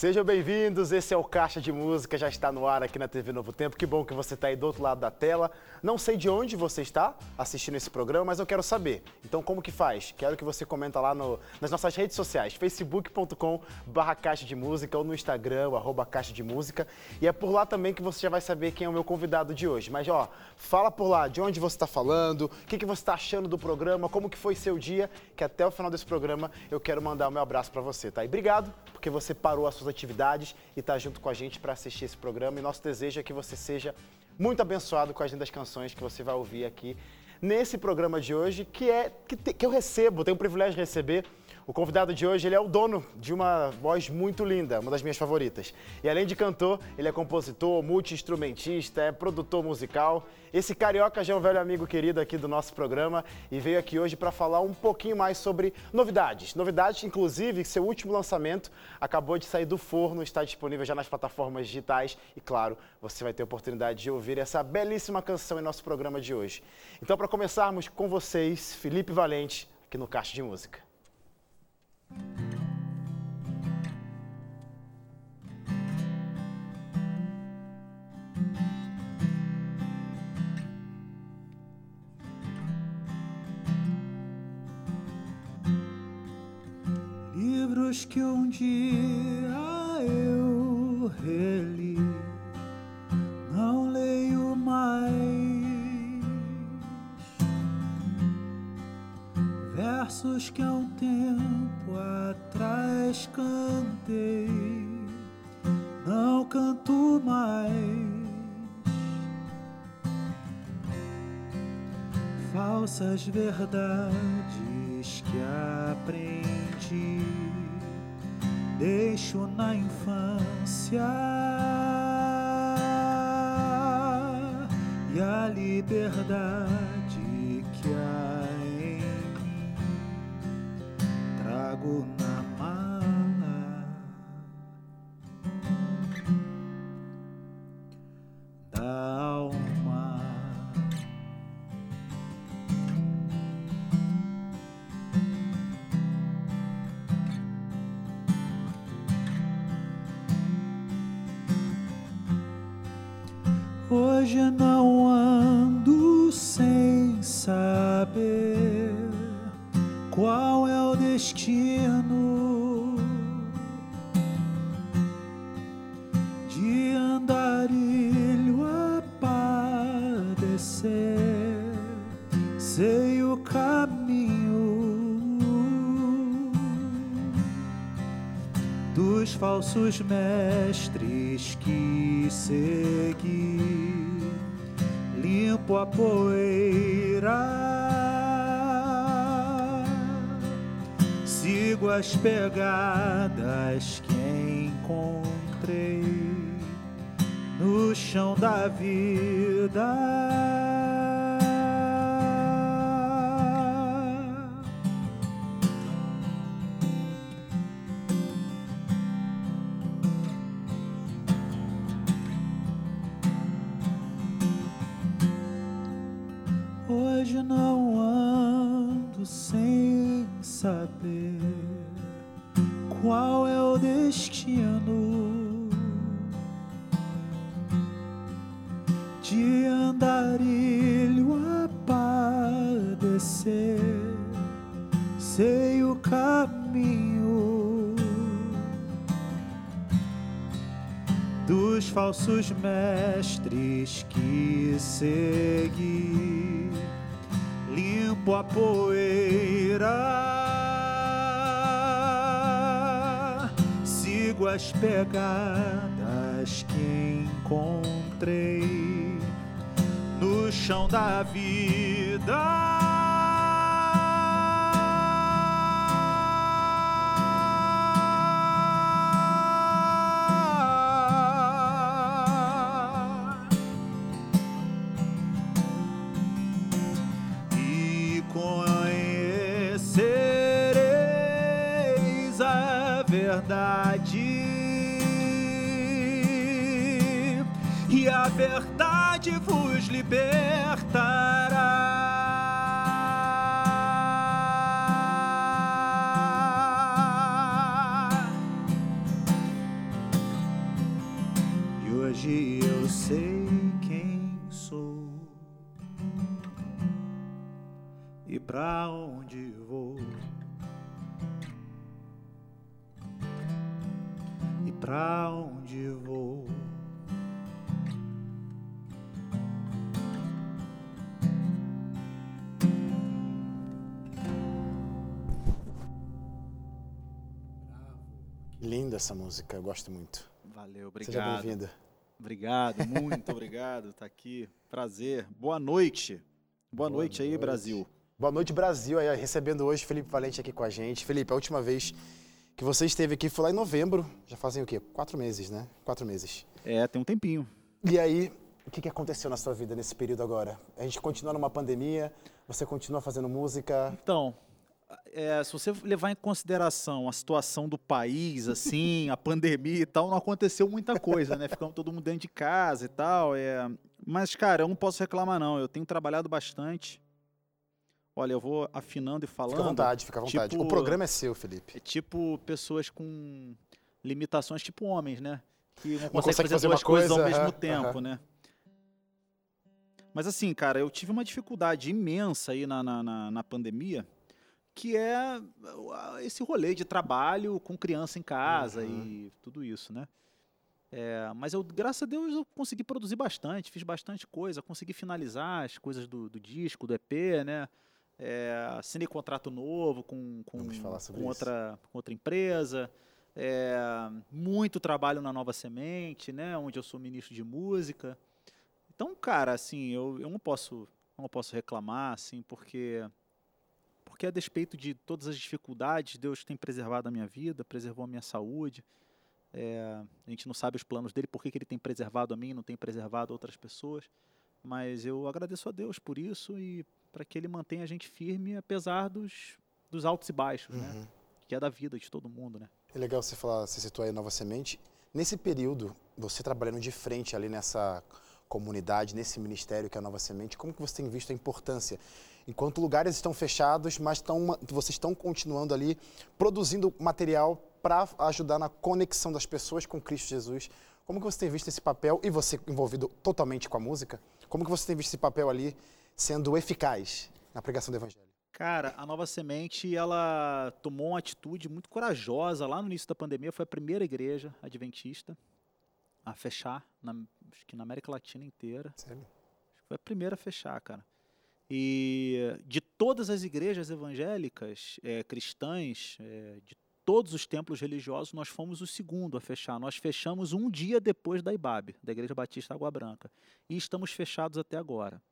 Sejam bem-vindos, esse é o Caixa de Música, já está no ar aqui na TV Novo Tempo. Que bom que você está aí do outro lado da tela. Não sei de onde você está assistindo esse programa, mas eu quero saber. Então, como que faz? Quero que você comenta lá no, nas nossas redes sociais, facebook.com barra Caixa de Música ou no Instagram, arroba Caixa de Música. E é por lá também que você já vai saber quem é o meu convidado de hoje. Mas, ó, fala por lá de onde você está falando, o que, que você está achando do programa, como que foi seu dia, que até o final desse programa eu quero mandar o meu abraço para você, tá? E obrigado, porque você parou as suas atividades e está junto com a gente para assistir esse programa. E nosso desejo é que você seja muito abençoado com as lindas canções que você vai ouvir aqui nesse programa de hoje, que é que, te, que eu recebo, tenho o privilégio de receber o convidado de hoje, ele é o dono de uma voz muito linda, uma das minhas favoritas. E além de cantor, ele é compositor, multi-instrumentista, é produtor musical. Esse carioca já é um velho amigo querido aqui do nosso programa e veio aqui hoje para falar um pouquinho mais sobre novidades. Novidades, inclusive, seu último lançamento acabou de sair do forno, está disponível já nas plataformas digitais e, claro, você vai ter a oportunidade de ouvir essa belíssima canção em nosso programa de hoje. Então, para começarmos com vocês, Felipe Valente, aqui no Caixa de Música. Livros que um dia eu reli, não leio mais. versos que tempo atrás cantei, não canto mais. Falsas verdades que aprendi, deixo na infância. E a liberdade Sei o caminho dos falsos mestres que segui, limpo a poeira sigo as pegadas que encontrei no chão da vida. Falsos mestres que segui, limpo a poeira, sigo as pegadas que encontrei no chão da vida. Linda essa música, eu gosto muito. Valeu, Seja obrigado. bem-vinda. Obrigado, muito obrigado. Tá aqui. Prazer. Boa noite. Boa, Boa noite aí, noite. Brasil. Boa noite, Brasil. Aí, recebendo hoje Felipe Valente aqui com a gente. Felipe, a última vez que você esteve aqui foi lá em novembro. Já fazem o quê? Quatro meses, né? Quatro meses. É, tem um tempinho. E aí, o que, que aconteceu na sua vida nesse período agora? A gente continua numa pandemia, você continua fazendo música. Então, é, se você levar em consideração a situação do país, assim, a pandemia e tal, não aconteceu muita coisa, né? Ficamos todo mundo dentro de casa e tal. É... Mas, cara, eu não posso reclamar, não. Eu tenho trabalhado bastante. Olha, eu vou afinando e falando. Fica à vontade, fica à vontade. tipo- O programa é seu, Felipe. É tipo pessoas com limitações, tipo homens, né? Que não, Não conseguem consegue fazer, duas uma coisas ao coisa, mesmo aham, tempo, aham. né? Mas assim, cara, eu tive uma dificuldade imensa aí na, na, na- na pandemia, que é uh, esse rolê de trabalho com criança em casa Uhum. e tudo isso, né? É, mas eu, graças a Deus, eu consegui produzir bastante, fiz bastante coisa, consegui finalizar as coisas do, do disco, do EP, né? É, assinei contrato novo com, com, com outra, com outra empresa. É, muito trabalho na Nova Semente, né? Onde eu sou ministro de música. Então, cara, assim, eu, eu não posso não posso reclamar, assim, porque porque a despeito de todas as dificuldades, Deus tem preservado a minha vida, preservou a minha saúde. É, a gente não sabe os planos dele, por que que ele tem preservado a mim, não tem preservado outras pessoas. Mas eu agradeço a Deus por isso e para que ele mantenha a gente firme, apesar dos, dos altos e baixos, né? Uhum. Que é da vida de todo mundo, né? É legal você falar, você citou aí Nova Semente. Nesse período, você trabalhando de frente ali nessa comunidade, nesse ministério que é a Nova Semente, como que você tem visto a importância? Enquanto lugares estão fechados, mas estão, vocês estão continuando ali produzindo material para ajudar na conexão das pessoas com Cristo Jesus. Como que você tem visto esse papel, e você envolvido totalmente com a música, como que você tem visto esse papel ali sendo eficaz na pregação do Evangelho? Cara, a Nova Semente, ela tomou uma atitude muito corajosa lá no início da pandemia. Foi a primeira igreja adventista a fechar, na, acho que na América Latina inteira. Sério? Acho que foi a primeira a fechar, cara. E de todas as igrejas evangélicas, eh, cristãs, eh, de todos os templos religiosos, nós fomos o segundo a fechar. Nós fechamos um dia depois da IBAB, da Igreja Batista Água Branca. E estamos fechados até agora.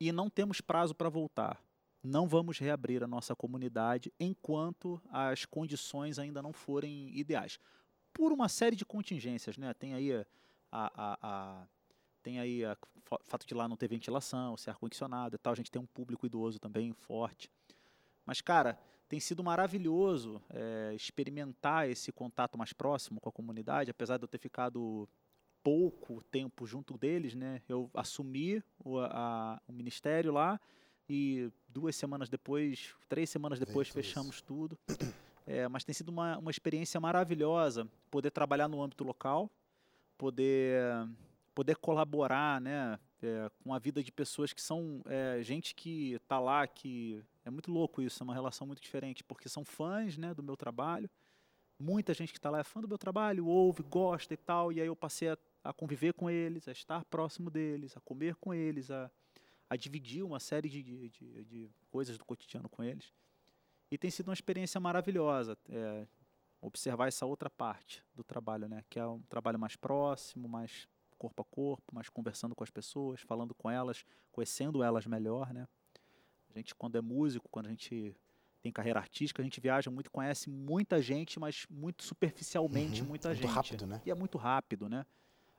E não temos prazo para voltar. Não vamos reabrir a nossa comunidade enquanto as condições ainda não forem ideais. Por uma série de contingências, né? Tem aí a, a, a- tem aí o fato de lá não ter ventilação, ser ar-condicionado e tal. A gente tem um público idoso também forte. Mas, cara, tem sido maravilhoso eh, experimentar esse contato mais próximo com a comunidade, apesar de eu ter ficado pouco tempo junto deles, né? Eu assumi o, a- o ministério lá e duas semanas depois, três semanas depois, isso. fechamos tudo. É, mas tem sido uma, uma experiência maravilhosa poder trabalhar no âmbito local, poder poder colaborar, né, é, com a vida de pessoas que são é, gente que está lá, que é muito louco isso, é uma relação muito diferente, porque são fãs, né, do meu trabalho. Muita gente que está lá é fã do meu trabalho, ouve, gosta e tal, e aí eu passei a, a conviver com eles, a estar próximo deles, a comer com eles, a, a dividir uma série de, de, de- de coisas do cotidiano com eles. E tem sido uma experiência maravilhosa é, observar essa outra parte do trabalho, né? Que é um trabalho mais próximo, mais corpo a corpo, mais conversando com as pessoas, falando com elas, conhecendo elas melhor, né? A gente, quando é músico, quando a gente tem carreira artística, a gente viaja muito, conhece muita gente, mas muito superficialmente Uhum, muita muito gente. rápido, né? E é muito rápido, né?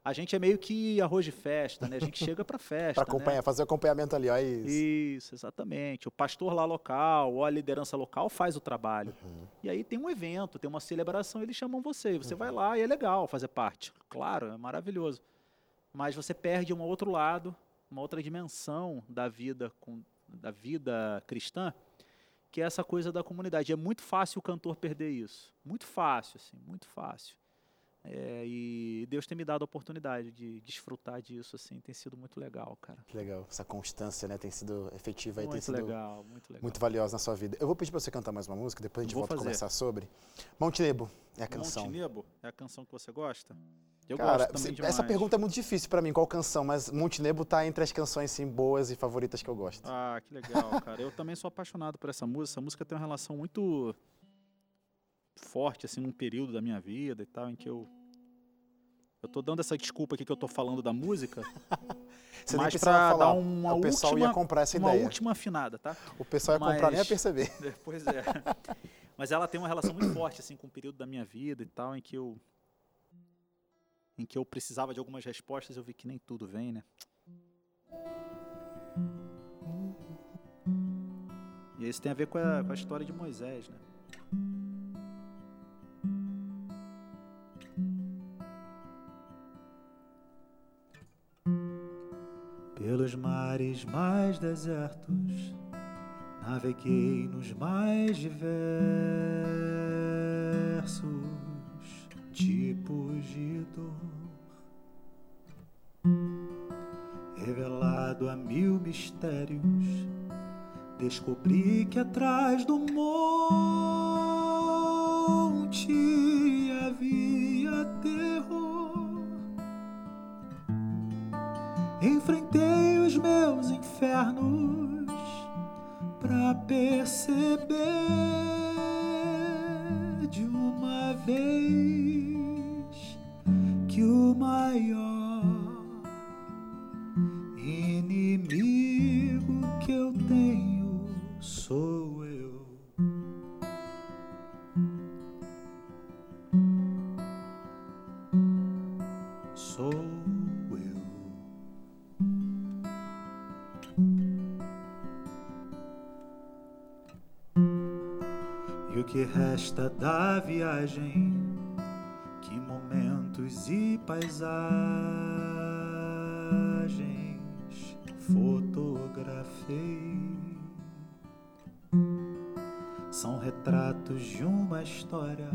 A gente é meio que arroz de festa, né? A gente chega para festa, Para né? acompanhar, fazer o acompanhamento ali, ó, é isso. Isso, exatamente. O pastor lá local, ou a liderança local faz o trabalho. Uhum. E aí tem um evento, tem uma celebração, eles chamam você. Você vai lá e é legal fazer parte. Claro, é maravilhoso. Mas você perde um outro lado, uma outra dimensão da vida, com, da vida cristã, que é essa coisa da comunidade. É muito fácil o cantor perder isso. Muito fácil, assim, muito fácil. É, e Deus tem me dado a oportunidade de desfrutar disso, assim, tem sido muito legal, cara. Que legal. Essa constância, né, tem sido efetiva e tem Muito sido legal, muito legal. muito valiosa na sua vida. Eu vou pedir pra você cantar mais uma música, depois a gente Vou volta a fazer. conversar sobre. Monte Nebo é a canção. Monte Nebo é a canção que você gosta? Eu Cara, gosto também essa pergunta é muito difícil pra mim, qual canção, mas Monte Nebo tá entre as canções sim, boas e favoritas que eu gosto. Ah, que legal, cara. Eu também sou apaixonado por essa música. Essa música tem uma relação muito forte, assim, num período da minha vida e tal, em que eu. Eu tô dando essa desculpa aqui que eu tô falando da música, Você nem mas precisava pra falar, dar uma o pessoal última, ia comprar essa uma ideia. última afinada, tá? O pessoal ia comprar nem Mas- perceber. Pois é. Mas ela tem uma relação muito forte, assim, com o período da minha vida e tal, em que eu. Em que eu precisava de algumas respostas, eu vi que nem tudo vem, né? E isso tem a ver com a, com a história de Moisés, né? Pelos mares mais desertos, naveguei nos mais diversos tipos de dor. Revelado a mil mistérios, descobri que atrás do monte havia terror. Enfrentei os meus infernos pra perceber maior inimigo que eu tenho sou eu. Sou eu. E o que resta da viagem? E paisagens fotografei. São retratos de uma história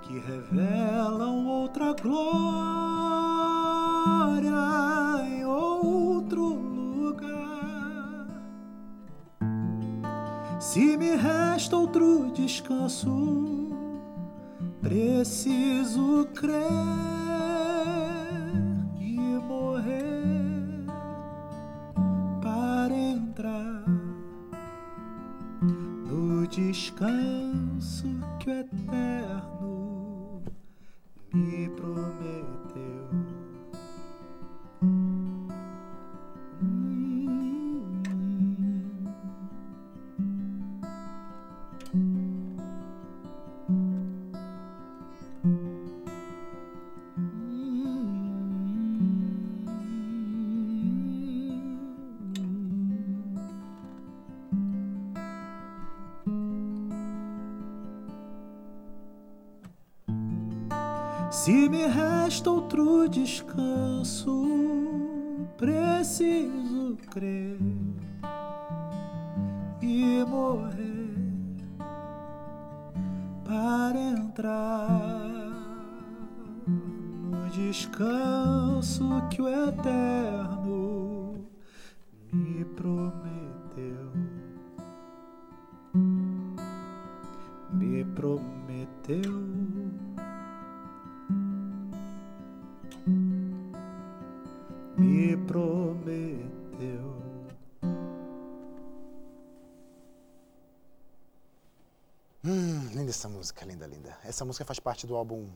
que revelam outra glória em outro lugar. Se me resta outro descanso, preciso crer e morrer para entrar no descanso Hum, linda essa música, linda, linda. Essa música faz parte do álbum.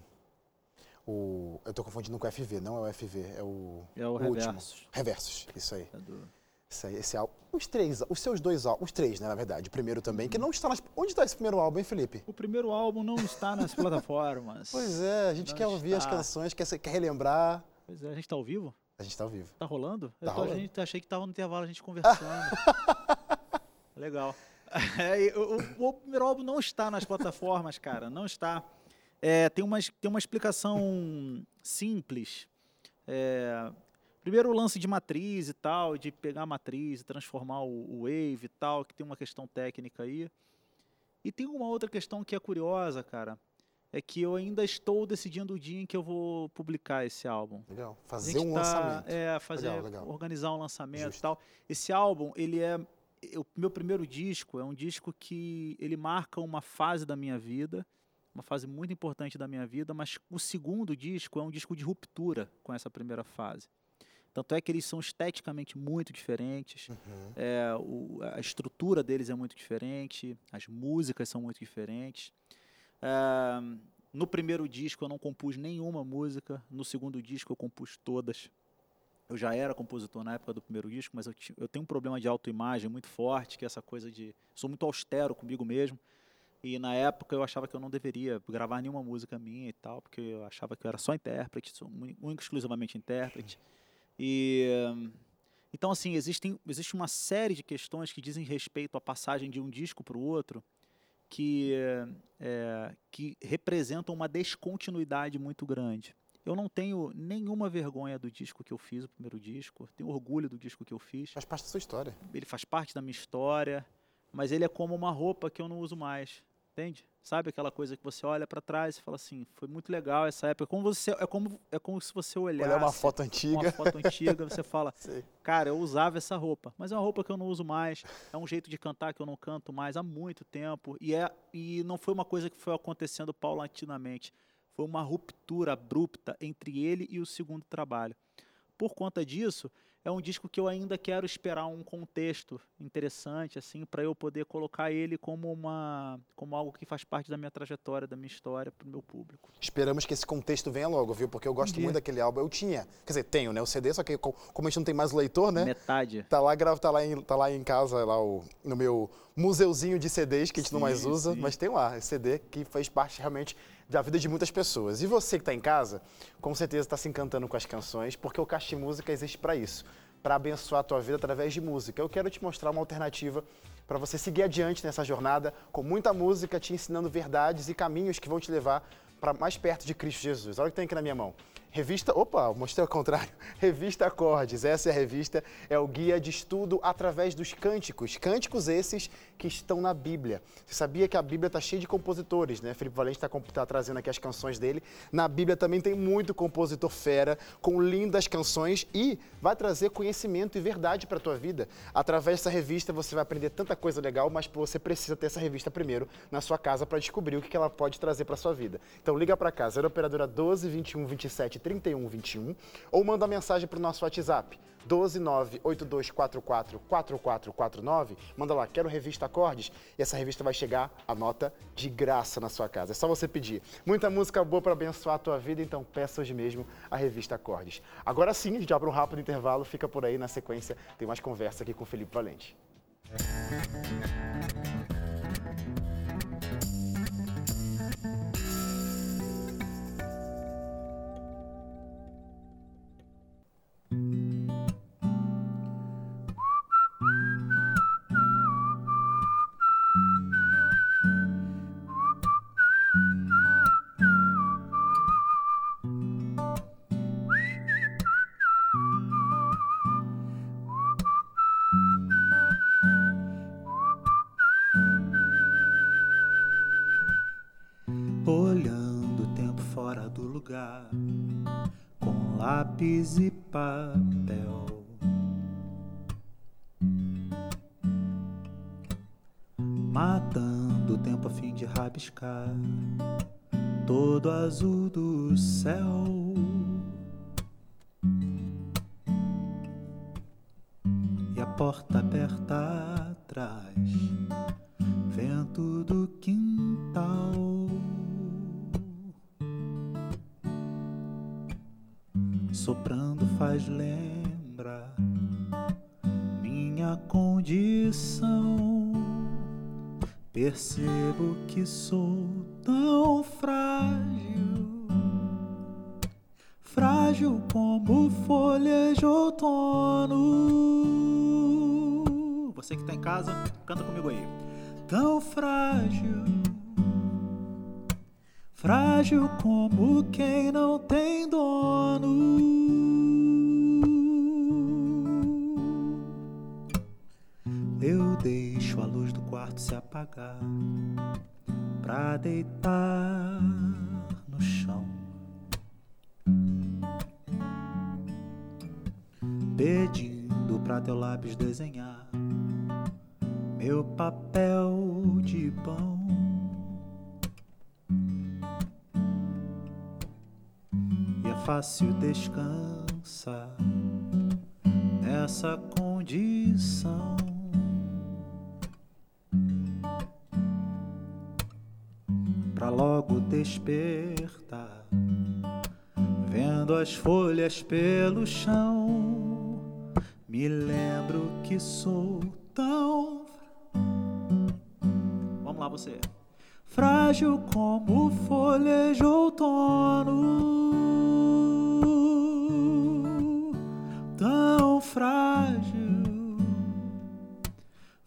O, eu tô confundindo com o FV, não é o FV, é o. É o último. Reversos. Reversos, isso aí. É do- Isso aí, esse álbum. Os três, os seus dois álbuns, os três, né, na verdade. O primeiro também, que não está nas. Onde está esse primeiro álbum, hein, Felipe? O primeiro álbum não está nas plataformas. Pois é, a gente Não quer ouvir as está. canções, quer, quer relembrar. Pois é, a gente tá ao vivo? A gente tá ao vivo. Tá rolando? Tá eu tô- rolando. A gente achei que tava no intervalo a gente conversando. Legal. É, o, o- primeiro álbum não está nas plataformas, cara. Não está. É, tem, uma, tem uma explicação simples. É, primeiro o lance de matriz e tal, de pegar a matriz e transformar o, o wave e tal, que tem uma questão técnica aí. E tem uma outra questão que é curiosa, cara. é que eu ainda estou decidindo o dia em que eu vou publicar esse álbum. Legal. Fazer um tá- lançamento. É, fazer, Legal, legal. organizar um lançamento Justo. e tal. Esse álbum, ele é o meu primeiro disco, é um disco que ele marca uma fase da minha vida, uma fase muito importante da minha vida, mas o segundo disco é um disco de ruptura com essa primeira fase. Tanto é que eles são esteticamente muito diferentes, Uhum. é, o- a estrutura deles é muito diferente, as músicas são muito diferentes. É, no primeiro disco eu não compus nenhuma música, no segundo disco eu compus todas. Eu já era compositor na época do primeiro disco, mas eu, eu tenho um problema de autoimagem muito forte, que é essa coisa de. Sou muito austero comigo mesmo. E na época eu achava que eu não deveria gravar nenhuma música minha e tal, porque eu achava que eu era só intérprete, sou único exclusivamente intérprete. E. Então, assim, existem, existe uma série de questões que dizem respeito à passagem de um disco para o outro que, é, que representam uma descontinuidade muito grande. Eu não tenho nenhuma vergonha do disco que eu fiz, o primeiro disco. Tenho orgulho do disco que eu fiz. Faz parte da sua história. Ele faz parte da minha história, mas ele é como uma roupa que eu não uso mais. Entende? Sabe aquela coisa que você olha para trás e fala assim, foi muito legal essa época. É como, você, é como, é como se você olhasse Olhar uma foto uma antiga. foto antiga, você fala, Sei. Cara, eu usava essa roupa, mas é uma roupa que eu não uso mais. É um jeito de cantar que eu não canto mais há muito tempo. E, é, e não foi uma coisa que foi acontecendo paulatinamente. Foi uma ruptura abrupta entre ele e o segundo trabalho. Por conta disso, é um disco que eu ainda quero esperar um contexto interessante, assim, para eu poder colocar ele como uma, como algo que faz parte da minha trajetória, da minha história, para o meu público. Esperamos que esse contexto venha logo, viu? Porque eu gosto muito daquele álbum. Eu tinha, quer dizer, tenho, né? O CD, só que co- como a gente não tem mais o leitor, né? Metade. Tá lá, grava, tá lá, em, tá lá em casa, lá o, no meu museuzinho de CDs que a gente não mais Sim, usa, sim. mas tem lá, esse CD que faz parte realmente da vida de muitas pessoas. E você que está em casa, com certeza está se encantando com as canções, porque o Caixa Música existe para isso, para abençoar a tua vida através de música. Eu quero te mostrar uma alternativa para você seguir adiante nessa jornada com muita música, te ensinando verdades e caminhos que vão te levar para mais perto de Cristo Jesus. Olha o que tem aqui na minha mão. Revista, opa, mostrei ao contrário. Revista Acordes, essa é a revista, é o guia de estudo através dos cânticos. Cânticos esses que estão na Bíblia. Você sabia que a Bíblia está cheia de compositores, né? Felipe Valente está tá trazendo aqui as canções dele. Na Bíblia também tem muito compositor fera, com lindas canções e vai trazer conhecimento e verdade para a tua vida. Através dessa revista você vai aprender tanta coisa legal, mas você precisa ter essa revista primeiro na sua casa para descobrir o que ela pode trazer para sua vida. Então liga para cá, 0 operadora 12 21 27 31 21 ou manda mensagem para o nosso WhatsApp 12 98244 4449. Manda lá, quero revista Acordes e essa revista vai chegar a nota de graça na sua casa. É só você pedir. Muita música boa para abençoar a tua vida, então peça hoje mesmo a revista Acordes. Agora sim, a gente abre um rápido intervalo, fica por aí na sequência, tem mais conversa aqui com o Felipe Valente. Olhando do céu. E a porta aberta atrás, Canta comigo aí. Tão frágil, frágil como quem não tem dono. Eu deixo a luz do quarto se apagar pra deitar no chão. Pedindo pra teu lápis desenhar Fácil descansar nessa condição. Pra logo despertar, vendo as folhas pelo chão, me lembro que sou tão. Vamos lá, você. Frágil como folha de outono,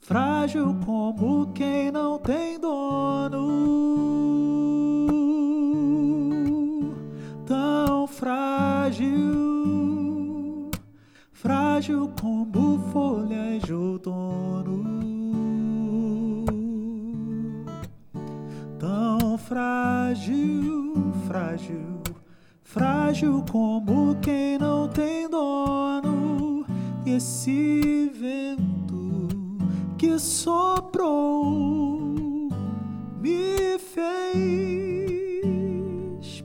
frágil como quem não tem dono, tão frágil, frágil como folhas de outono. tão frágil, frágil, frágil como quem não tem dono. E esse vento que soprou me fez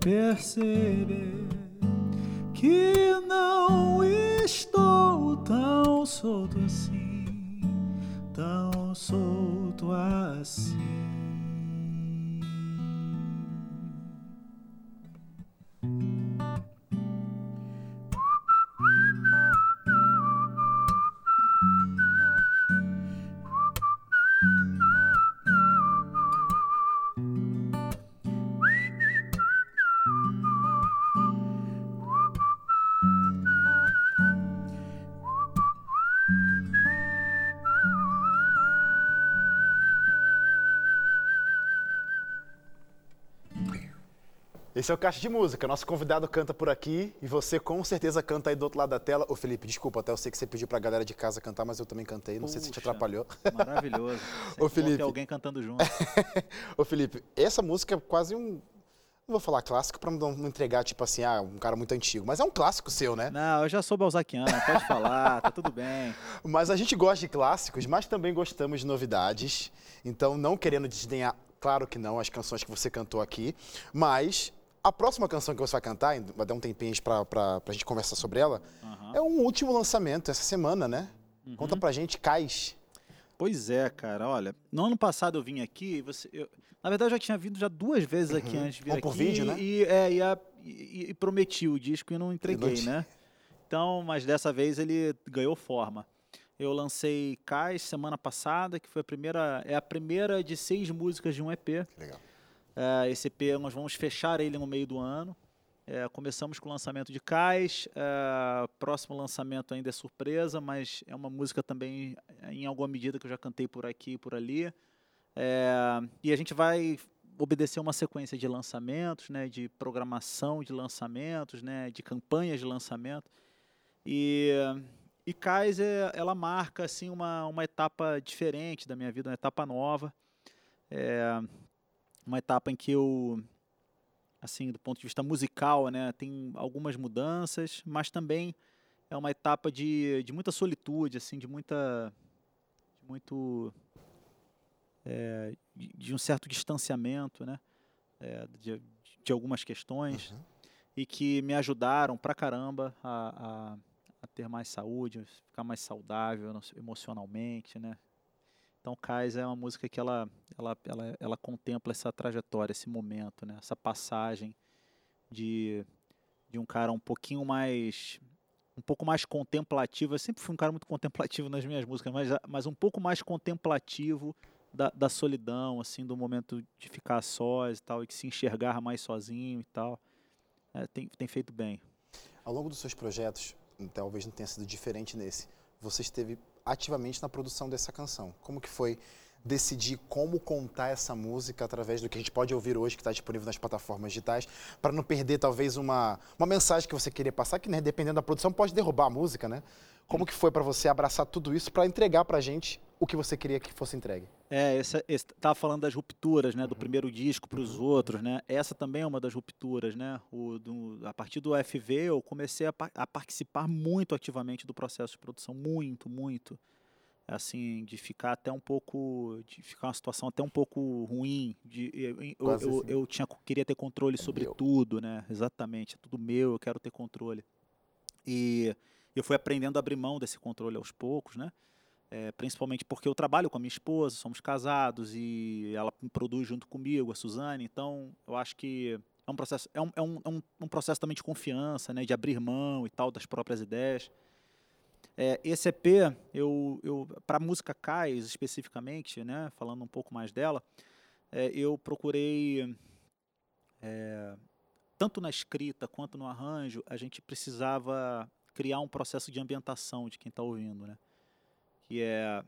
perceber que não estou tão solto assim, tão solto assim. Esse é o Caixa de Música. Nosso convidado canta por aqui e você com certeza canta aí do outro lado da tela. Ô Felipe, desculpa, até eu sei que você pediu pra galera de casa cantar, mas eu também cantei. Não sei se te Puxa, atrapalhou. Maravilhoso. Sempre ter Felipe. alguém cantando junto. Ô Felipe, essa música é quase um. Não vou falar clássico pra não não entregar, tipo assim, ah, um cara muito antigo. Mas é um clássico seu, né? Não, eu já sou balzaquiano, pode falar, tá tudo bem. Mas a gente gosta de clássicos, mas também gostamos de novidades. Então, não querendo desdenhar, claro que não, as canções que você cantou aqui. Mas a próxima canção que você vai cantar, vai dar um tempinho pra, pra, pra gente conversar sobre ela, Aham. é um último lançamento essa semana, né? Uhum. Conta pra gente, Cais. Pois é, cara, olha, no ano passado eu vim aqui, e você, eu- na verdade eu já tinha vindo já duas vezes aqui antes de vir por aqui. vídeo, né? E, é, e, a- e- e prometi o disco e não entreguei, né? Então, mas dessa vez ele ganhou forma. Eu lancei Cais semana passada, que foi a primeira, é a primeira de seis músicas de um EP. Legal. É, esse EP nós vamos fechar ele no meio do ano. É, começamos com o lançamento de Cais. é, próximo lançamento ainda é surpresa, mas é uma música também, em alguma medida, que eu já cantei por aqui e por ali. É, e a gente vai obedecer uma sequência de lançamentos, né, de programação de lançamentos, né, de campanhas de lançamento. E, e Cais, é, ela marca assim, uma, uma etapa diferente da minha vida, uma etapa nova. Uma etapa em que eu, assim, do ponto de vista musical, né, tem algumas mudanças, mas também é uma etapa de, de muita solitude, assim, de muita, de muito, é, de, um certo distanciamento, né, é, de, de algumas questões Uhum. e que me ajudaram pra caramba a, a, a ter mais saúde, ficar mais saudável emocionalmente, né. Então, Cais é uma música que ela, ela, ela, ela contempla essa trajetória, esse momento, né? essa passagem de, de um cara um pouquinho mais um pouco mais contemplativo. Eu sempre fui um cara muito contemplativo nas minhas músicas, mas, mas um pouco mais contemplativo da, da solidão, assim, do momento de ficar sós e tal, e que se enxergar mais sozinho e tal. É, tem, tem feito bem. Ao longo dos seus projetos, talvez não tenha sido diferente nesse, você esteve ativamente na produção dessa canção. Como que foi decidir como contar essa música através do que a gente pode ouvir hoje, que está disponível nas plataformas digitais, para não perder talvez uma, uma mensagem que você queria passar, que né, dependendo da produção pode derrubar a música, né? Como que foi para você abraçar tudo isso para entregar para a gente o que você queria que fosse entregue. É, essa, esse, tava falando das rupturas, né, do primeiro disco para os outros, né? Essa também é uma das rupturas, né? O, do, a partir do FV eu comecei a, a participar muito ativamente do processo de produção, muito, muito. Assim, de ficar até um pouco, de ficar uma situação até um pouco ruim. De, eu, eu, eu, eu tinha, queria ter controle sobre Meu. tudo, né? Exatamente, é tudo meu, eu quero ter controle. E eu fui aprendendo a abrir mão desse controle aos poucos, né? É, principalmente porque eu trabalho com a minha esposa, somos casados e ela produz junto comigo, a Suzane. Então, eu acho que é um processo, é um, é um, é um, um processo também de confiança, né, de abrir mão e tal das próprias ideias. É, esse EP, eu, eu para a música Cais especificamente, né, falando um pouco mais dela, é, eu procurei é, tanto na escrita quanto no arranjo, a gente precisava criar um processo de ambientação de quem está ouvindo, né? Que é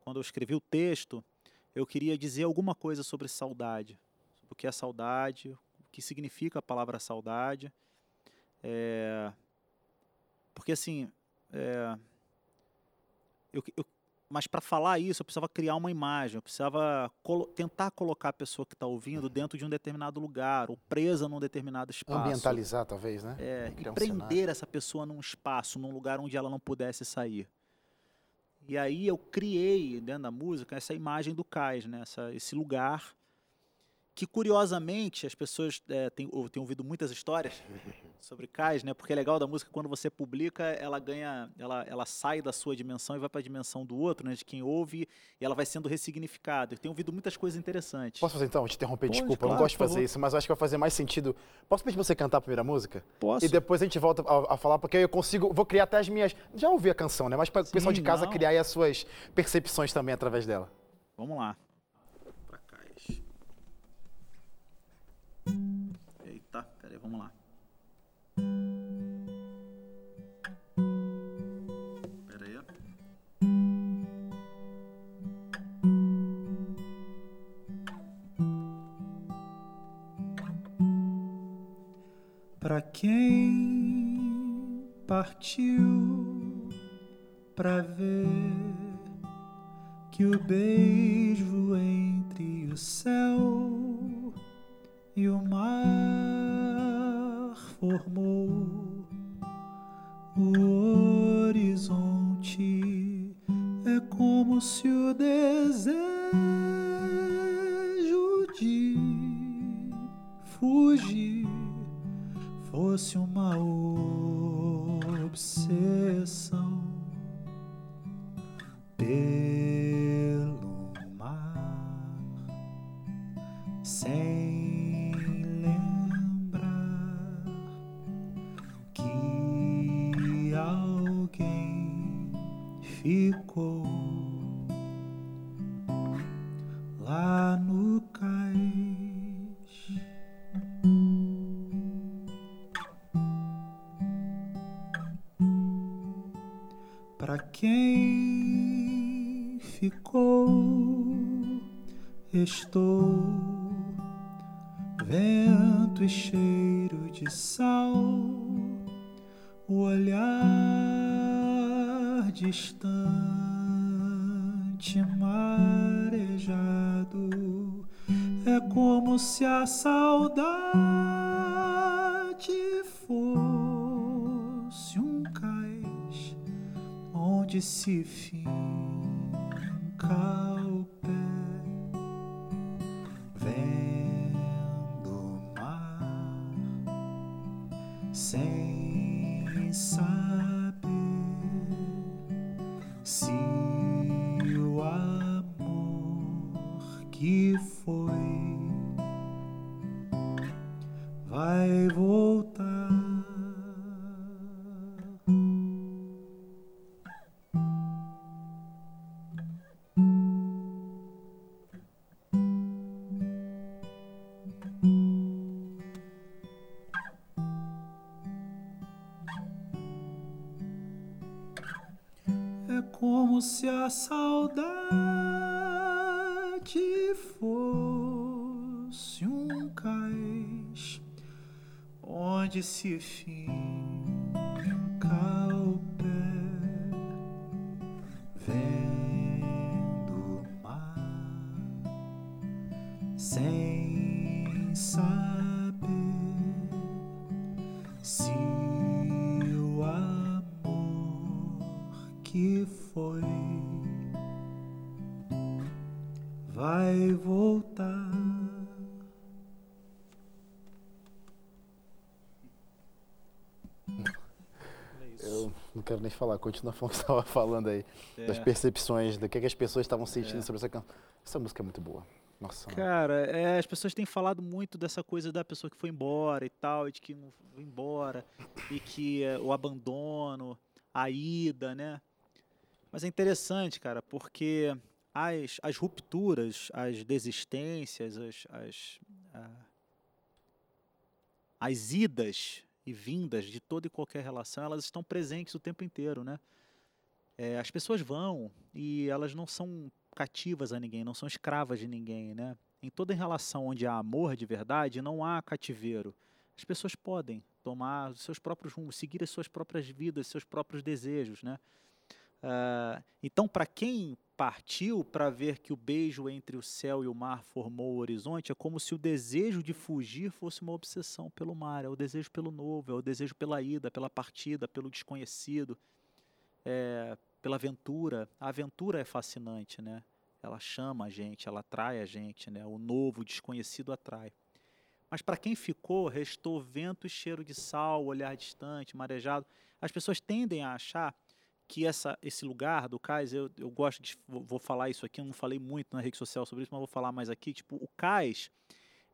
quando eu escrevi o texto, eu queria dizer alguma coisa sobre saudade, sobre o que é saudade, o que significa a palavra saudade, é, porque assim, é, eu, eu- mas para falar isso eu precisava criar uma imagem, eu precisava colo- tentar colocar a pessoa que está ouvindo dentro de um determinado lugar ou presa num determinado espaço. Ambientalizar, talvez, né? É, e um prender essa pessoa num espaço, num lugar onde ela não pudesse sair. E aí eu criei dentro da música essa imagem do cais, né? essa, esse lugar que curiosamente as pessoas é, têm, ou- têm ouvido muitas histórias sobre cais, né? Porque é legal da música quando você publica, ela ganha, ela, ela sai da sua dimensão e vai para a dimensão do outro, né? De quem ouve e ela vai sendo ressignificada. Eu tenho ouvido muitas coisas interessantes. Posso fazer então? Te interromper, Pode, desculpa. eu não claro, gosto de fazer favor. isso, mas acho que vai fazer mais sentido. Posso pedir você cantar a primeira música? Posso? E depois a gente volta a, a falar, porque aí eu consigo. Vou criar até as minhas. Já ouvi a canção, né? Mas para o pessoal de casa não. criar aí as suas percepções também através dela. Vamos lá. Vamos lá. Pra quem partiu pra ver que o beijo entre o céu como se a saudade fosse um cais onde se finca se não quero nem falar, continua falando que estava falando aí, das É. percepções, do que, que as pessoas estavam sentindo sobre essa canção. Essa música é muito boa. Nossa. Cara, é, as pessoas têm falado muito dessa coisa da pessoa que foi embora e tal, e de que não foi embora, e que é, o abandono, a ida, né? Mas é interessante, cara, porque as, as rupturas, as desistências, as, as, ah, as idas e vindas de toda e qualquer relação, elas estão presentes o tempo inteiro, né? É, as pessoas vão e elas não são cativas a ninguém, não são escravas de ninguém, né? Em toda relação onde há amor de verdade, não há cativeiro. As pessoas podem tomar os seus próprios rumos, seguir as suas próprias vidas, seus próprios desejos, né? Ah, então, para quem partiu para ver que o beijo entre o céu e o mar formou o horizonte, é como se o desejo de fugir fosse uma obsessão pelo mar, é o desejo pelo novo, é o desejo pela ida, pela partida, pelo desconhecido, é, pela aventura. A aventura é fascinante, né? Ela chama a gente, ela atrai a gente, né? O novo, o desconhecido atrai. Mas para quem ficou, restou vento e cheiro de sal, olhar distante, marejado. As pessoas tendem a achar que essa, esse lugar do cais, eu, eu gosto de. Vou, falar isso aqui, eu não falei muito na rede social sobre isso, mas vou falar mais aqui. Tipo, o cais,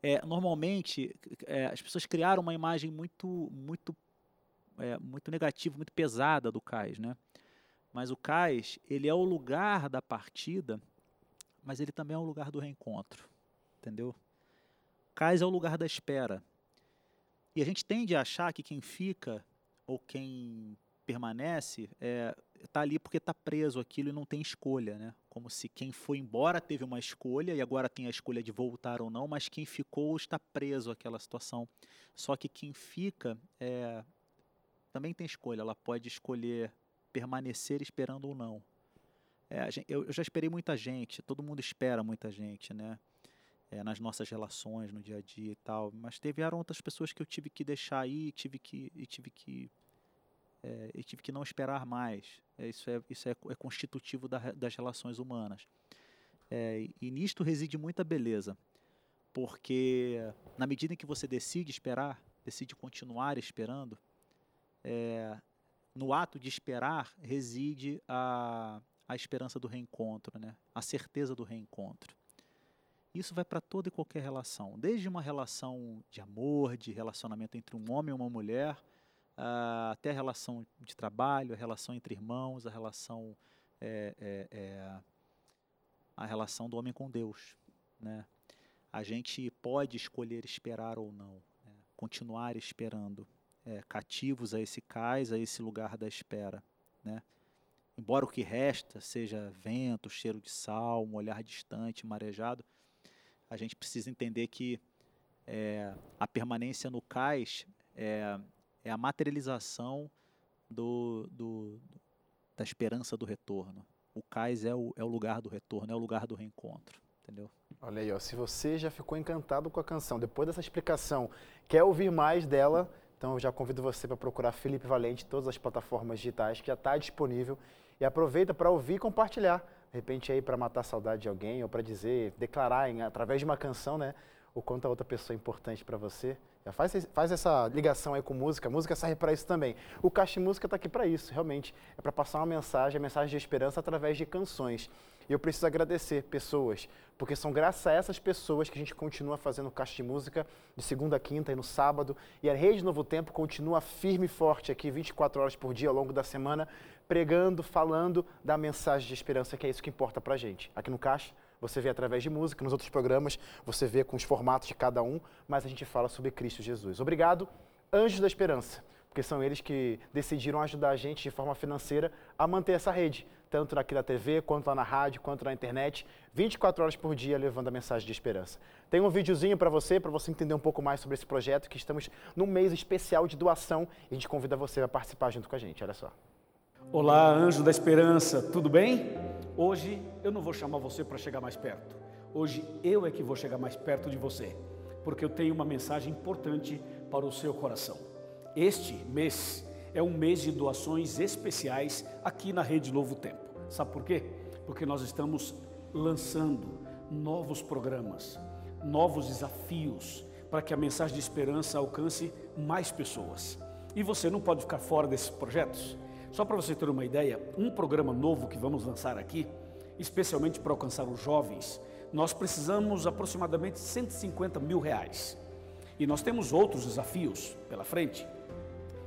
é, normalmente, é, as pessoas criaram uma imagem muito, muito, é, muito negativa, muito pesada do cais, né? Mas o cais, ele é o lugar da partida, mas ele também é o lugar do reencontro, entendeu? O cais é o lugar da espera. E a gente tende a achar que quem fica ou quem permanece está ali porque está preso aquilo e não tem escolha, né? Como se quem foi embora teve uma escolha e agora tem a escolha de voltar ou não, mas quem ficou está preso àquela situação. Só que quem fica é, também tem escolha, ela pode escolher permanecer esperando ou não. É, eu, já esperei muita gente, todo mundo espera muita gente, né? É, nas nossas relações, no dia a dia e tal. Mas tiveram outras pessoas que eu tive que deixar aí, tive que, e tive que é, e tive que não esperar mais. É, isso é, isso é, é constitutivo da das relações humanas. É, e- e nisto reside muita beleza, porque na medida em que você decide esperar, decide continuar esperando, é, no ato de esperar reside a, a esperança do reencontro, né? a certeza do reencontro. Isso vai para toda e qualquer relação, desde uma relação de amor, de relacionamento entre um homem e uma mulher, ah, até a relação de trabalho, a relação entre irmãos, a relação é, é, é, a relação do homem com Deus, né? A gente pode escolher esperar ou não, né? continuar esperando, é, cativos a esse cais, a esse lugar da espera, né? Embora o que resta seja vento, cheiro de sal, um olhar distante, marejado, a gente precisa entender que é, a permanência no cais é, é a materialização do, do- da esperança do retorno. O cais é o, é o lugar do retorno, é o lugar do reencontro, entendeu? Olha aí, ó, se você já ficou encantado com a canção, depois dessa explicação, quer ouvir mais dela, então eu já convido você para procurar Felipe Valente em todas as plataformas digitais que já está disponível e aproveita para ouvir e compartilhar. De repente aí para matar a saudade de alguém ou para dizer, declarar em- através de uma canção, né, o quanto a outra pessoa é importante para você. Já faz, faz essa ligação aí com música, música serve para isso também. O Caixa de Música está aqui para isso, realmente, é para passar uma mensagem, a mensagem de esperança através de canções. E eu preciso agradecer pessoas, porque são graças a essas pessoas que a gente continua fazendo Caixa de Música de segunda a quinta e no sábado. E a Rede Novo Tempo continua firme e forte aqui 24 horas por dia ao longo da semana, pregando, falando da mensagem de esperança, que é isso que importa pra gente. Aqui no Caixa, você vê através de música, nos outros programas você vê com os formatos de cada um, mas a gente fala sobre Cristo Jesus. Obrigado, Anjos da Esperança, porque são eles que decidiram ajudar a gente de forma financeira a manter essa rede, tanto aqui na TV, quanto lá na rádio, quanto na internet, 24 horas por dia levando a mensagem de esperança. Tem um videozinho para você, para você entender um pouco mais sobre esse projeto, que estamos num mês especial de doação e a gente convida você a participar junto com a gente, olha só. Olá, anjo da esperança, tudo bem? Hoje eu não vou chamar você para chegar mais perto. Hoje eu é que vou chegar mais perto de você, porque eu tenho uma mensagem importante para o seu coração. Este mês é um mês de doações especiais aqui na Rede Novo Tempo. Sabe por quê? Porque nós estamos lançando novos programas, novos desafios para que a mensagem de esperança alcance mais pessoas. E você não pode ficar fora desses projetos. Só para você ter uma ideia, um programa novo que vamos lançar aqui, especialmente para alcançar os jovens, nós precisamos aproximadamente 150 mil reais. E nós temos outros desafios pela frente.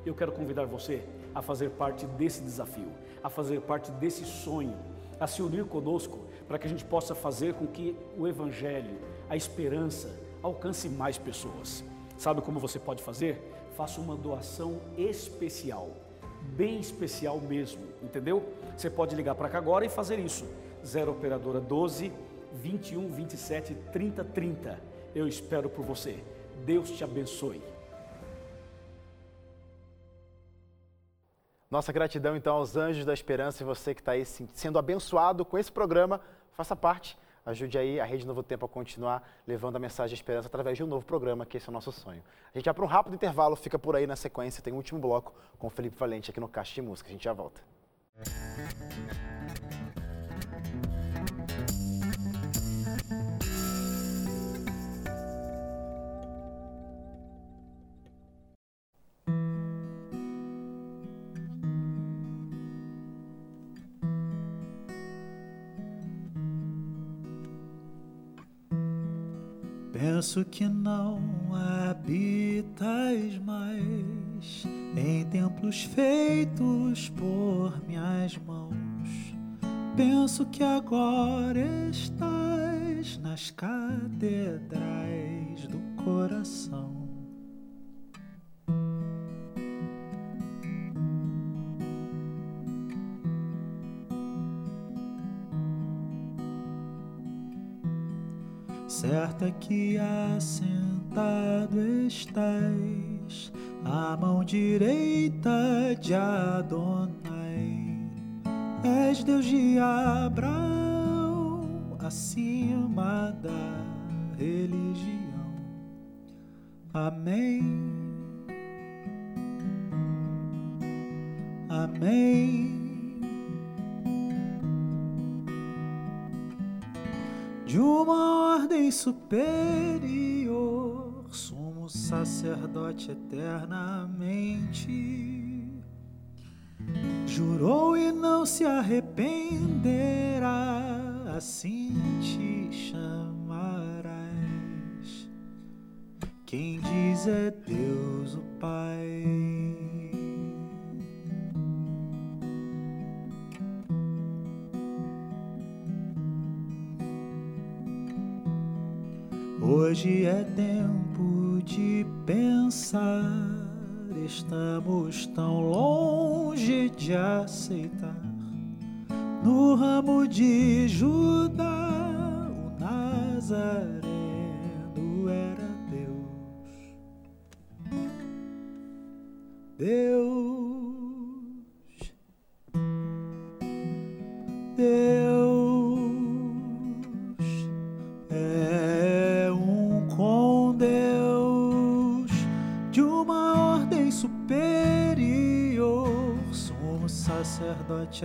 Eu quero convidar você a fazer parte desse desafio, a fazer parte desse sonho, a se unir conosco para que a gente possa fazer com que o Evangelho, a esperança, alcance mais pessoas. Sabe como você pode fazer? Faça uma doação especial, bem especial mesmo, entendeu? Você pode ligar para cá agora e fazer isso. 0 operadora 12 21 27 30 30. Eu espero por você. Deus te abençoe. Nossa gratidão então aos anjos da esperança e você que está aí sendo abençoado com esse programa, faça parte, ajude aí a Rede Novo Tempo a continuar levando a mensagem de esperança através de um novo programa, que esse é o nosso sonho. A gente vai para um rápido intervalo, fica por aí na sequência, tem um último bloco com o Felipe Valente aqui no Caixa de Música, a gente já volta. Penso que não habitas mais em templos feitos por minhas mãos. Penso que agora estás nas catedrais do coração. Certa que assentado estás à mão direita de Adonai. És Deus de Abraão, acima da religião. Amém. Amém. de uma ordem superior, sumo sacerdote eternamente. Jurou e não se arrependerá, assim te chamarás. Quem diz é Deus o Pai. Hoje é tempo de pensar, estamos tão longe de aceitar. No ramo de Judá, o Nazareno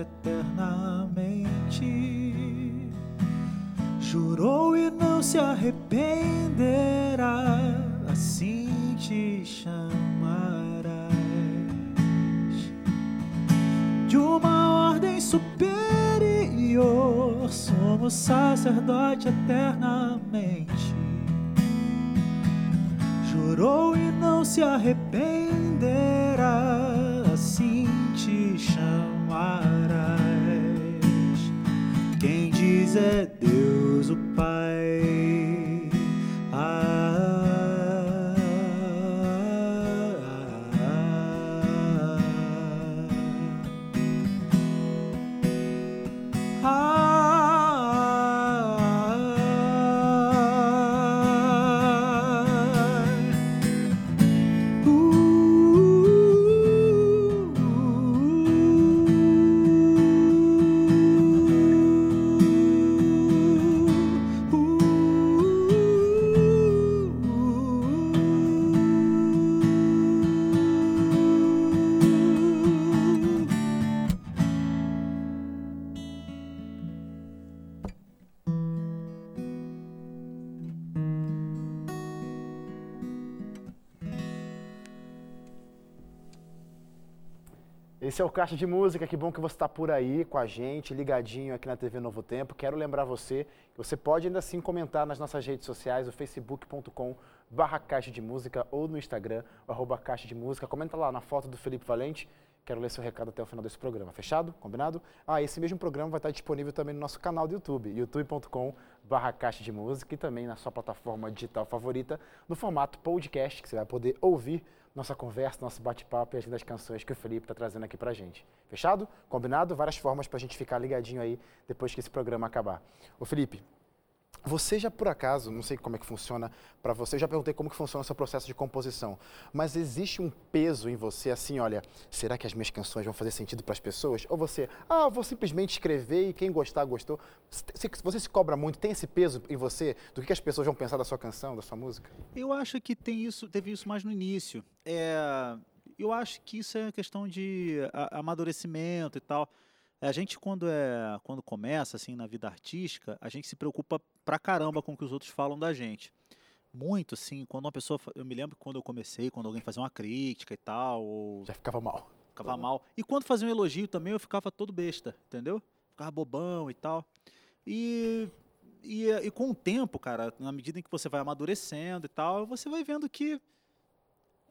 eternamente. Jurou e não se arrependerá, assim te chamarás. De uma ordem superior, somos sacerdote eternamente. Jurou e não se arrependerá, Esse é o Caixa de Música, que bom que você está por aí com a gente, ligadinho aqui na TV Novo Tempo. Quero lembrar você você pode ainda assim comentar nas nossas redes sociais, o facebook.com barra Caixa de Música ou no Instagram, arroba Caixa de Música. Comenta lá na foto do Felipe Valente. Quero ler seu recado até o final desse programa. Fechado? Combinado? Ah, esse mesmo programa vai estar disponível também no nosso canal do YouTube, youtube.com barra Caixa de Música e também na sua plataforma digital favorita, no formato podcast, que você vai poder ouvir nossa conversa, nosso bate-papo e as lindas canções que o Felipe está trazendo aqui pra gente. Fechado? Combinado? Várias formas para a gente ficar ligadinho aí depois que esse programa acabar. Ô Felipe, você já por acaso, não sei como é que funciona para você, já perguntei como que funciona o seu processo de composição, mas existe um peso em você assim, olha, será que as minhas canções vão fazer sentido para as pessoas? Ou você, ah, vou simplesmente escrever e quem gostar, gostou. Você se cobra muito, tem esse peso em você do que as pessoas vão pensar da sua canção, da sua música? Eu acho que tem isso, teve isso mais no início. É, eu acho que isso é questão de amadurecimento e tal. A gente, quando, é, quando começa assim na vida artística, a gente se preocupa pra caramba com o que os outros falam da gente. Muito, sim. Quando uma pessoa. Eu me lembro quando eu comecei, quando alguém fazia uma crítica e tal. Ou... Já ficava mal. Ficava mal. E quando fazia um elogio também, eu ficava todo besta, entendeu? Ficava bobão e tal. E, e, e com o tempo, cara, na medida em que você vai amadurecendo e tal, você vai vendo que.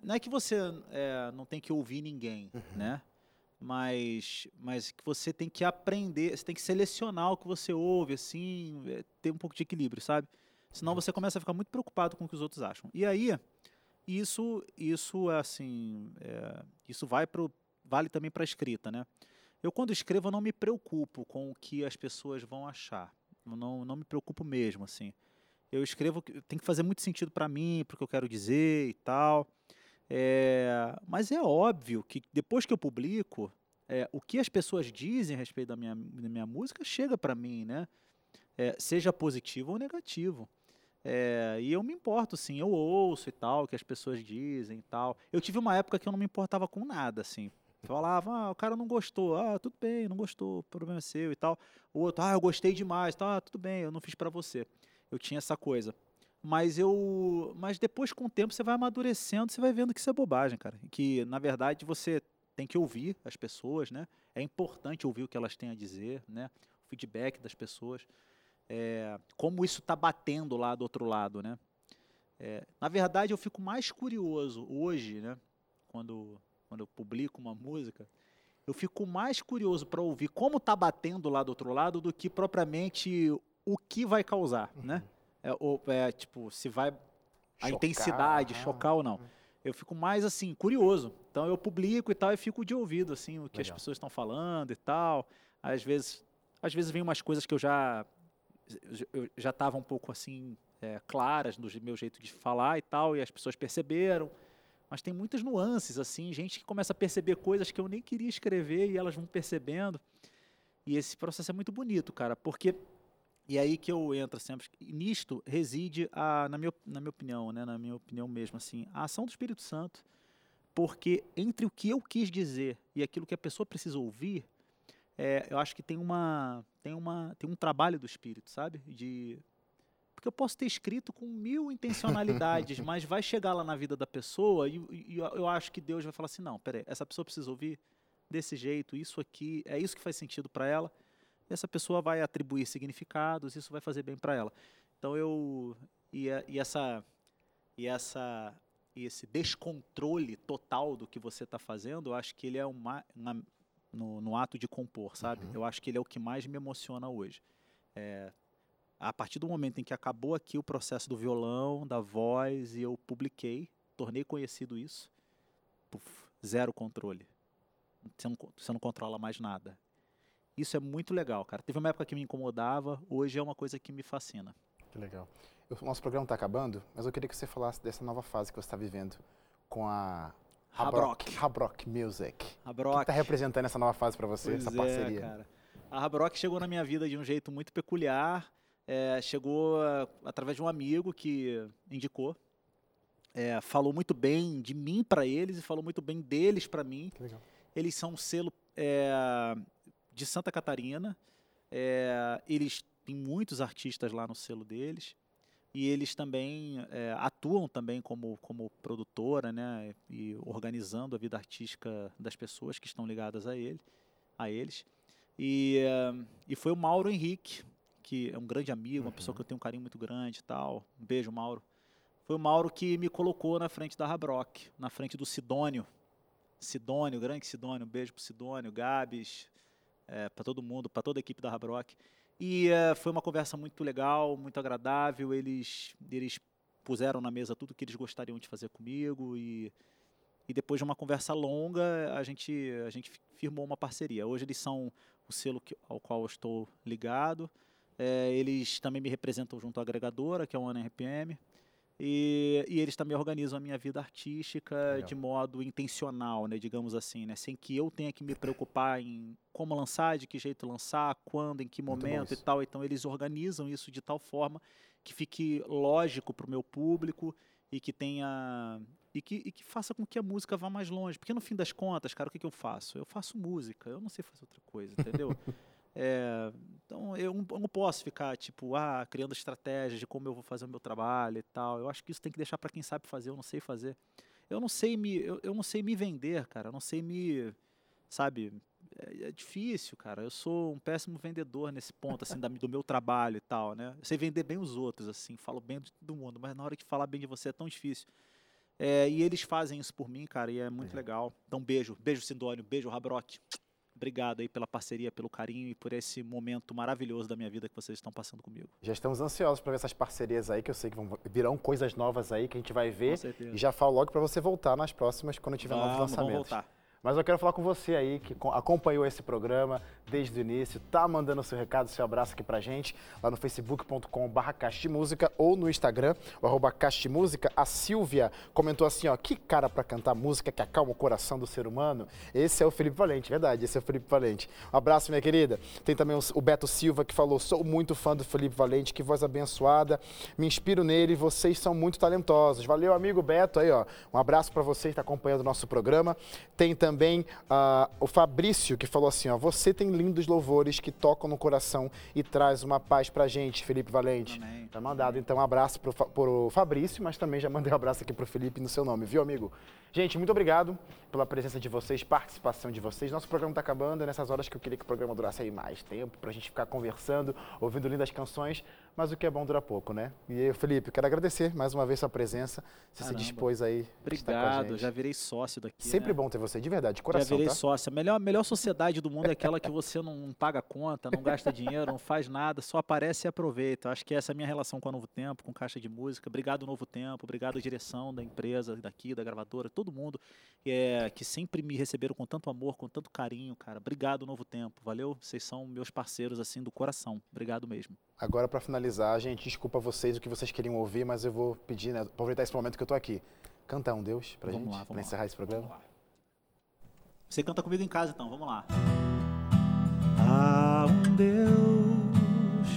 Não é que você é, não tem que ouvir ninguém, uhum. né? Mas, mas que você tem que aprender, você tem que selecionar o que você ouve, assim, é, ter um pouco de equilíbrio, sabe? Senão você começa a ficar muito preocupado com o que os outros acham. E aí, isso, isso assim, é, isso vai pro, vale também para a escrita, né? Eu quando escrevo não me preocupo com o que as pessoas vão achar. Eu não, não me preocupo mesmo, assim. Eu escrevo, tem que fazer muito sentido para mim, porque eu quero dizer e tal. É, mas é óbvio que depois que eu publico, é, o que as pessoas dizem a respeito da minha, da minha música chega para mim, né? É, seja positivo ou negativo. É, e eu me importo, sim, eu ouço e tal, o que as pessoas dizem e tal. Eu tive uma época que eu não me importava com nada, assim. Falava, ah, o cara não gostou, ah, tudo bem, não gostou, problema é seu e tal. O outro, ah, eu gostei demais, tá, ah, tudo bem, eu não fiz para você. Eu tinha essa coisa. Mas eu. Mas depois, com o tempo, você vai amadurecendo, você vai vendo que isso é bobagem, cara. Que, na verdade, você tem que ouvir as pessoas, né? É importante ouvir o que elas têm a dizer, né? O feedback das pessoas. É, como isso está batendo lá do outro lado, né? É, na verdade, eu fico mais curioso hoje, né? Quando, quando eu publico uma música, eu fico mais curioso para ouvir como está batendo lá do outro lado do que propriamente o que vai causar, né? uhum. né? É, ou, é, tipo, se vai a chocar, intensidade, chocar ou não. Eu fico mais assim, curioso. Então eu publico e tal e fico de ouvido assim o que Legal. as pessoas estão falando e tal. Às vezes, às vezes vem umas coisas que eu já eu já estava um pouco assim é, claras no meu jeito de falar e tal e as pessoas perceberam. Mas tem muitas nuances assim, gente que começa a perceber coisas que eu nem queria escrever e elas vão percebendo. E esse processo é muito bonito, cara, porque e aí que eu entro sempre. Nisto reside, a, na, minha, na minha opinião, né, na minha opinião mesmo, assim, a ação do Espírito Santo. Porque entre o que eu quis dizer e aquilo que a pessoa precisa ouvir, é, eu acho que tem uma, tem uma tem um trabalho do Espírito, sabe? De porque eu posso ter escrito com mil intencionalidades, mas vai chegar lá na vida da pessoa e, e, eu acho que Deus vai falar assim, não, peraí, essa pessoa precisa ouvir desse jeito, isso aqui, é isso que faz sentido para ela essa pessoa vai atribuir significados, isso vai fazer bem para ela. Então eu e, e essa e essa e esse descontrole total do que você está fazendo, eu acho que ele é uma na, no, no, ato de compor, sabe? Uhum. Eu acho que ele é o que mais me emociona hoje. É, a partir do momento em que acabou aqui o processo do violão, da voz, e eu publiquei, tornei conhecido isso, zero controle. Você não, você não controla mais nada. Isso é muito legal, cara. Teve uma época que me incomodava, hoje é uma coisa que me fascina. Que legal. O nosso programa está acabando, mas eu queria que você falasse dessa nova fase que você está vivendo com a Habrock. Habrock Music. Habrock. O que está representando essa nova fase para você, pois essa parceria? É, cara. A Habrock chegou na minha vida de um jeito muito peculiar. É, chegou uh, através de um amigo que indicou. É, falou muito bem de mim para eles e falou muito bem deles para mim. Que legal. Eles são um selo é, de Santa Catarina. É, eles têm muitos artistas lá no selo deles, e eles também é, atuam também como, como produtora, né, e organizando a vida artística das pessoas que estão ligadas a ele, a eles. E, é, e foi o Mauro Henrique, que é um grande amigo, uma pessoa que eu tenho um carinho muito grande e tal. Um beijo, Mauro. Foi o Mauro que me colocou na frente da Rabrock, na frente do Sidônio. Sidônio, grande Sidônio, um beijo pro Sidônio, Gabs, é, para todo mundo, para toda a equipe da Rabrock. E uh, foi uma conversa muito legal, muito agradável. Eles, eles puseram na mesa tudo que eles gostariam de fazer comigo e, e depois de uma conversa longa, a gente, a gente firmou uma parceria. Hoje eles são o selo que, ao qual eu estou ligado. É, eles também me representam junto à agregadora, que é o RPM. E, e, eles também organizam a minha vida artística Legal. de modo intencional, né, digamos assim, né, sem que eu tenha que me preocupar em como lançar, de que jeito lançar, quando, em que momento e tal. Então eles organizam isso de tal forma que fique lógico para o meu público e que tenha e que, e que faça com que a música vá mais longe. Porque no fim das contas, cara, o que, que eu faço? Eu faço música, eu não sei fazer outra coisa, entendeu? É, então eu não, eu não, posso ficar tipo, ah, criando estratégias de como eu vou fazer o meu trabalho e tal. Eu acho que isso tem que deixar para quem sabe fazer, eu não sei fazer. Eu não sei me, eu, eu não sei me vender, cara. Eu não sei me, sabe? É, é difícil, cara. Eu sou um péssimo vendedor nesse ponto, assim, da, do meu trabalho e tal, né? Eu sei vender bem os outros, assim, falo bem de todo mundo, mas na hora de falar bem de você é tão difícil. É, e eles fazem isso por mim, cara, e é muito é. legal. Então, beijo, beijo Sindônio, beijo Rabrock. Obrigado aí pela parceria, pelo carinho e por esse momento maravilhoso da minha vida que vocês estão passando comigo. Já estamos ansiosos para ver essas parcerias aí, que eu sei que vão, virão coisas novas aí que a gente vai ver. E já falo logo para você voltar nas próximas quando tiver vamos, novos lançamentos. Vamos voltar. Mas eu quero falar com você aí que acompanhou esse programa desde o início, tá mandando seu recado, seu abraço aqui pra gente, lá no facebook.com.br Música ou no Instagram, o arroba Música. A Silvia comentou assim, ó, que cara para cantar música que acalma o coração do ser humano. Esse é o Felipe Valente, verdade, esse é o Felipe Valente. Um abraço, minha querida. Tem também o Beto Silva que falou, sou muito fã do Felipe Valente, que voz abençoada, me inspiro nele, vocês são muito talentosos. Valeu, amigo Beto, aí ó, um abraço para você que está acompanhando o nosso programa. Tem também também uh, o Fabrício, que falou assim, ó, você tem lindos louvores que tocam no coração e traz uma paz pra gente, Felipe Valente. Amém. Tá mandado, então, um abraço pro, pro Fabrício, mas também já mandei um abraço aqui pro Felipe no seu nome, viu, amigo? Gente, muito obrigado pela presença de vocês, participação de vocês. Nosso programa está acabando, é nessas horas que eu queria que o programa durasse aí mais tempo, para a gente ficar conversando, ouvindo lindas canções, mas o que é bom dura pouco, né? E aí, Felipe, quero agradecer mais uma vez sua presença, você Caramba. se dispôs aí. Obrigado, já virei sócio daqui. Sempre né? bom ter você, de verdade, de coração. Já virei tá? sócio. A melhor, melhor sociedade do mundo é aquela que você não paga conta, não gasta dinheiro, não faz nada, só aparece e aproveita. Acho que essa é a minha relação com a Novo Tempo, com Caixa de Música. Obrigado, Novo Tempo, obrigado, direção da empresa, daqui, da gravadora, todo mundo é, que sempre me receberam com tanto amor, com tanto carinho, cara. Obrigado, Novo Tempo. Valeu? Vocês são meus parceiros, assim, do coração. Obrigado mesmo. Agora, para finalizar, gente, desculpa vocês o que vocês queriam ouvir, mas eu vou pedir, né, aproveitar esse momento que eu tô aqui. Canta um Deus pra vamos gente, para encerrar esse programa. Você canta comigo em casa, então. Vamos lá. Há um Deus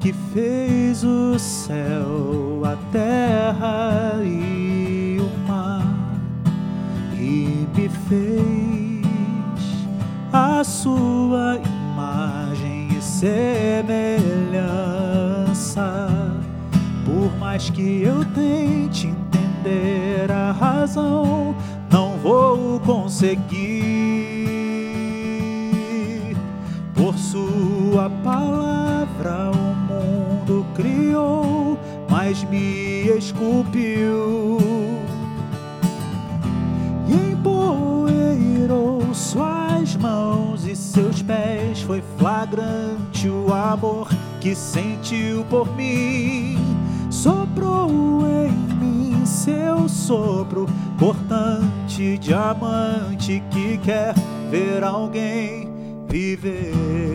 que fez o céu, a terra e o mar e me fez a sua imagem semelhança. Por mais que eu tente entender a razão, não vou conseguir. Por sua palavra o mundo criou, mas me esculpiu suas mãos e seus pés foi flagrante o amor que sentiu por mim. Soprou em mim seu sopro cortante, diamante que quer ver alguém viver.